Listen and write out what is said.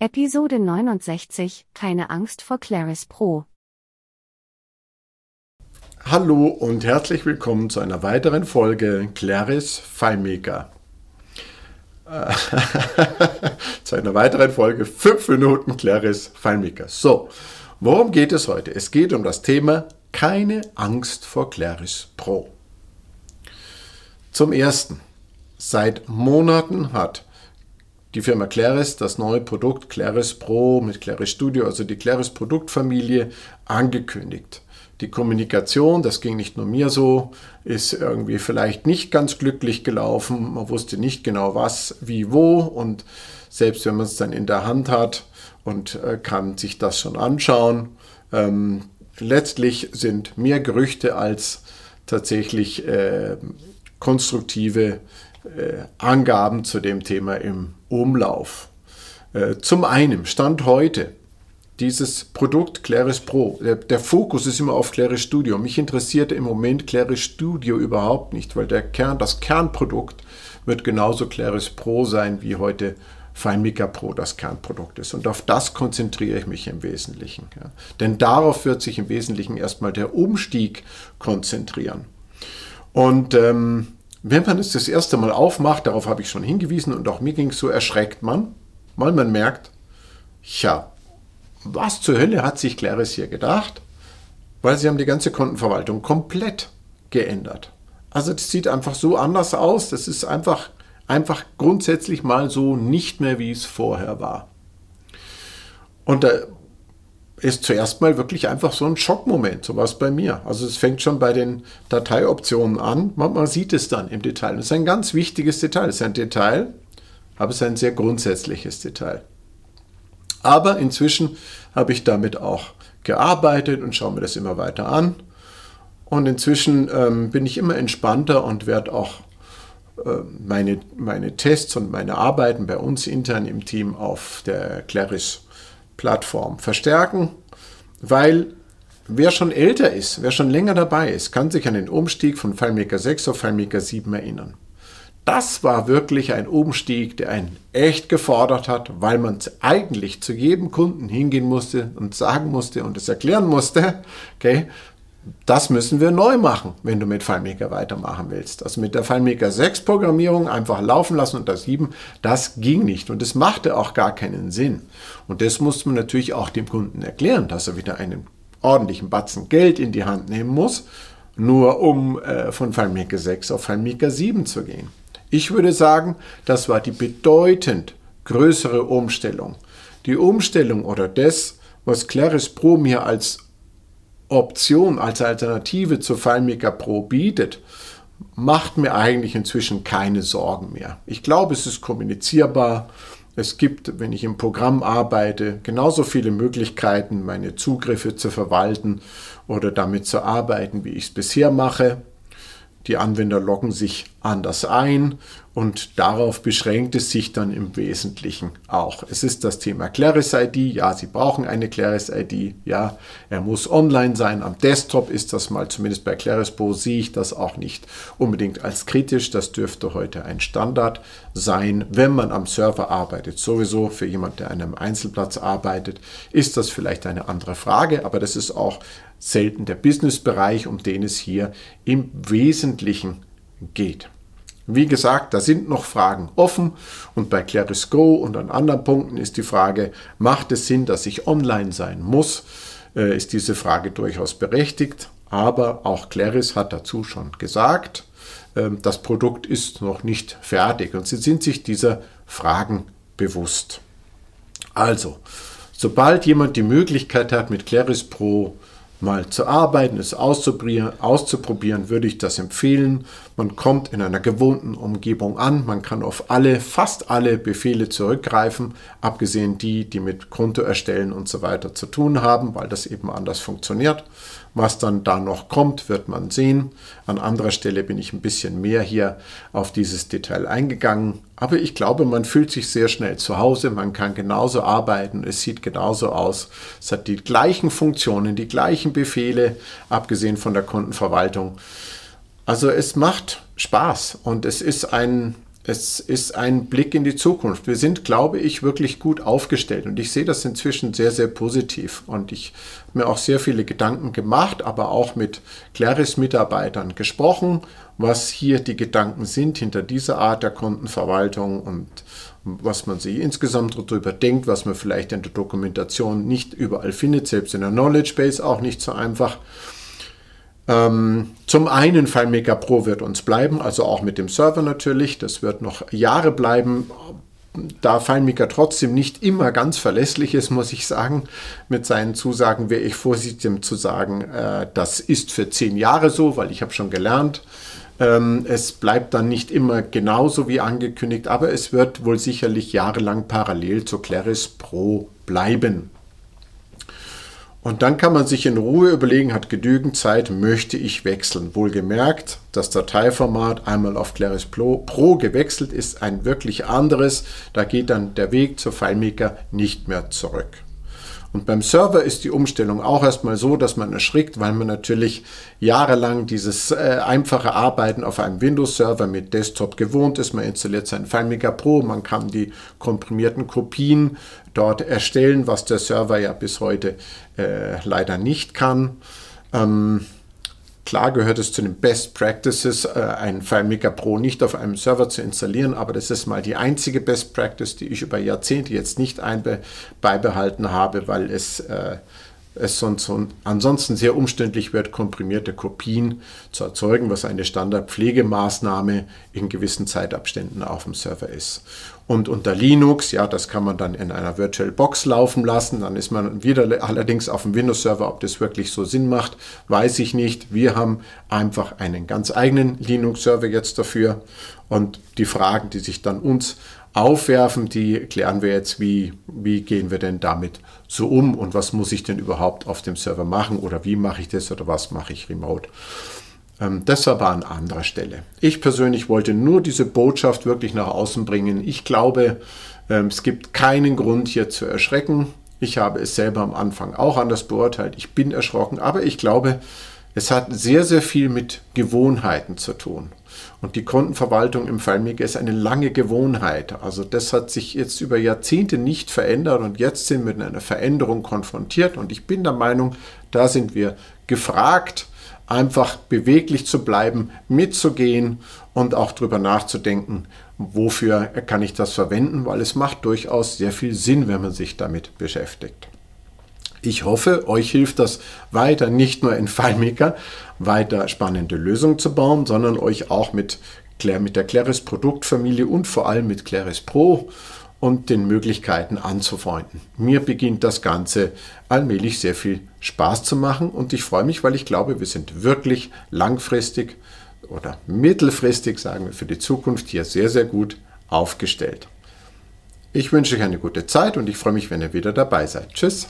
Episode 69 Keine Angst vor Claris Pro. Hallo und herzlich willkommen zu einer weiteren Folge Claris FileMaker. Äh, zu einer weiteren Folge 5 Minuten Claris FileMaker. So, worum geht es heute? Es geht um das Thema Keine Angst vor Claris Pro. Zum ersten, seit Monaten hat die Firma Claris das neue Produkt Claris Pro mit Claris Studio, also die Claris Produktfamilie, angekündigt. Die Kommunikation, das ging nicht nur mir so, ist irgendwie vielleicht nicht ganz glücklich gelaufen. Man wusste nicht genau was, wie, wo und selbst wenn man es dann in der Hand hat und äh, kann sich das schon anschauen, ähm, letztlich sind mehr Gerüchte als tatsächlich äh, konstruktive Angaben zu dem Thema im Umlauf. Äh, zum einen, Stand heute, dieses Produkt Claris Pro, der, der, Fokus ist immer auf Claris Studio. Mich interessiert im Moment Claris Studio überhaupt nicht, weil der Kern, das Kernprodukt wird genauso Claris Pro sein, wie heute FineMaker Pro das Kernprodukt ist. Und auf das konzentriere ich mich im Wesentlichen. Ja. Denn darauf wird sich im Wesentlichen erstmal der Umstieg konzentrieren. Und ähm, wenn man es das erste Mal aufmacht, darauf habe ich schon hingewiesen und auch mir ging es so, erschreckt man, weil man merkt, ja, was zur Hölle hat sich Claris hier gedacht? Weil sie haben die ganze Kontenverwaltung komplett geändert. Also das sieht einfach so anders aus, das ist einfach, einfach grundsätzlich mal so nicht mehr, wie es vorher war. Und da ist zuerst mal wirklich einfach so ein Schockmoment, sowas bei mir. Also es fängt schon bei den Dateioptionen an, man, man sieht es dann im Detail. Das ist ein ganz wichtiges Detail, es ist ein Detail, aber es ist ein sehr grundsätzliches Detail. Aber inzwischen habe ich damit auch gearbeitet und schaue mir das immer weiter an. Und inzwischen ähm, bin ich immer entspannter und werde auch äh, meine, meine Tests und meine Arbeiten bei uns intern im Team auf der Claris Plattform verstärken, weil wer schon älter ist, wer schon länger dabei ist, kann sich an den Umstieg von FileMaker 6 auf FileMaker 7 erinnern. Das war wirklich ein Umstieg, der einen echt gefordert hat, weil man eigentlich zu jedem Kunden hingehen musste und sagen musste und es erklären musste, okay, das müssen wir neu machen, wenn du mit FileMaker weitermachen willst. Also mit der FileMaker 6 Programmierung einfach laufen lassen und das 7, das ging nicht und es machte auch gar keinen Sinn. Und das musste man natürlich auch dem Kunden erklären, dass er wieder einen ordentlichen Batzen Geld in die Hand nehmen muss, nur um äh, von FileMaker 6 auf FileMaker 7 zu gehen. Ich würde sagen, das war die bedeutend größere Umstellung. Die Umstellung oder das, was Claris Pro mir als Option, als Alternative zu FileMaker Pro bietet, macht mir eigentlich inzwischen keine Sorgen mehr. Ich glaube, es ist kommunizierbar. Es gibt, wenn ich im Programm arbeite, genauso viele Möglichkeiten, meine Zugriffe zu verwalten oder damit zu arbeiten, wie ich es bisher mache. Die Anwender loggen sich anders ein und darauf beschränkt es sich dann im Wesentlichen auch. Es ist das Thema Claris ID. Ja, Sie brauchen eine Claris ID. Ja, er muss online sein. Am Desktop ist das mal, zumindest bei Claris Pro sehe ich das auch nicht unbedingt als kritisch. Das dürfte heute ein Standard sein, wenn man am Server arbeitet. Sowieso für jemand, der an einem Einzelplatz arbeitet, ist das vielleicht eine andere Frage, aber das ist auch selten der Businessbereich, um den es hier im Wesentlichen geht. Wie gesagt, da sind noch Fragen offen und bei Claris Go und an anderen Punkten ist die Frage, macht es Sinn, dass ich online sein muss? Äh, ist diese Frage durchaus berechtigt, aber auch Claris hat dazu schon gesagt, äh, das Produkt ist noch nicht fertig und sie sind sich dieser Fragen bewusst. Also, sobald jemand die Möglichkeit hat, mit Claris Pro mal zu arbeiten, es auszuprobieren, würde ich das empfehlen. Man kommt in einer gewohnten Umgebung an, man kann auf alle, fast alle Befehle zurückgreifen, abgesehen die, die mit Konto erstellen und so weiter zu tun haben, weil das eben anders funktioniert. Was dann da noch kommt, wird man sehen. An anderer Stelle bin ich ein bisschen mehr hier auf dieses Detail eingegangen. Aber ich glaube, man fühlt sich sehr schnell zu Hause. Man kann genauso arbeiten. Es sieht genauso aus. Es hat die gleichen Funktionen, die gleichen Befehle, abgesehen von der Kontenverwaltung. Also es macht Spaß und es ist ein es ist ein Blick in die Zukunft. Wir sind, glaube ich, wirklich gut aufgestellt und ich sehe das inzwischen sehr, sehr positiv. Und ich habe mir auch sehr viele Gedanken gemacht, aber auch mit Claris-Mitarbeitern gesprochen, was hier die Gedanken sind hinter dieser Art der Kontenverwaltung und was man sich insgesamt darüber denkt, was man vielleicht in der Dokumentation nicht überall findet, selbst in der Knowledge Base auch nicht so einfach. Ähm, zum einen FileMaker Pro wird uns bleiben, also auch mit dem Server natürlich. Das wird noch Jahre bleiben. Da FileMaker trotzdem nicht immer ganz verlässlich ist, muss ich sagen, mit seinen Zusagen wäre ich vorsichtig zu sagen, äh, das ist für zehn Jahre so, weil ich habe schon gelernt, ähm, es bleibt dann nicht immer genauso wie angekündigt, aber es wird wohl sicherlich jahrelang parallel zur Claris Pro bleiben. Und dann kann man sich in Ruhe überlegen, hat genügend Zeit, möchte ich wechseln. Wohlgemerkt, das Dateiformat einmal auf Claris Pro, gewechselt ist ein wirklich anderes. Da geht dann der Weg zur FileMaker nicht mehr zurück. Und beim Server ist die Umstellung auch erstmal so, dass man erschrickt, weil man natürlich jahrelang dieses äh, einfache Arbeiten auf einem Windows-Server mit Desktop gewohnt ist. Man installiert sein FileMaker Pro, man kann die komprimierten Kopien dort erstellen, was der Server ja bis heute äh, leider nicht kann. Ähm, Klar gehört es zu den Best Practices, äh, ein FileMaker Pro nicht auf einem Server zu installieren, aber das ist mal die einzige Best Practice, die ich über Jahrzehnte jetzt nicht beibehalten habe, weil es äh, es sonst, ansonsten sehr umständlich wird, komprimierte Kopien zu erzeugen, was eine Standardpflegemaßnahme in gewissen Zeitabständen auf dem Server ist. Und unter Linux, ja, das kann man dann in einer Virtual Box laufen lassen. Dann ist man wieder allerdings auf dem Windows-Server. Ob das wirklich so Sinn macht, weiß ich nicht. Wir haben einfach einen ganz eigenen Linux-Server jetzt dafür. Und die Fragen, die sich dann uns aufwerfen, die klären wir jetzt, wie, wie gehen wir denn damit so um und was muss ich denn überhaupt auf dem Server machen oder wie mache ich das oder was mache ich remote. Ähm, das aber an anderer Stelle. Ich persönlich wollte nur diese Botschaft wirklich nach außen bringen. Ich glaube, ähm, es gibt keinen Grund hier zu erschrecken. Ich habe es selber am Anfang auch anders beurteilt. Ich bin erschrocken, aber ich glaube, es hat sehr, sehr viel mit Gewohnheiten zu tun. Und die Kontenverwaltung im FileMaker ist eine lange Gewohnheit. Also das hat sich jetzt über Jahrzehnte nicht verändert und jetzt sind wir mit einer Veränderung konfrontiert. Und ich bin der Meinung, da sind wir gefragt, einfach beweglich zu bleiben, mitzugehen und auch darüber nachzudenken, wofür kann ich das verwenden, weil es macht durchaus sehr viel Sinn, wenn man sich damit beschäftigt. Ich hoffe, euch hilft das weiter, nicht nur in FileMaker weiter spannende Lösungen zu bauen, sondern euch auch mit, mit der Claris Produktfamilie und vor allem mit Claris Pro und den Möglichkeiten anzufreunden. Mir beginnt das Ganze allmählich sehr viel Spaß zu machen und ich freue mich, weil ich glaube, wir sind wirklich langfristig oder mittelfristig, sagen wir, für die Zukunft hier sehr, sehr gut aufgestellt. Ich wünsche euch eine gute Zeit und ich freue mich, wenn ihr wieder dabei seid. Tschüss.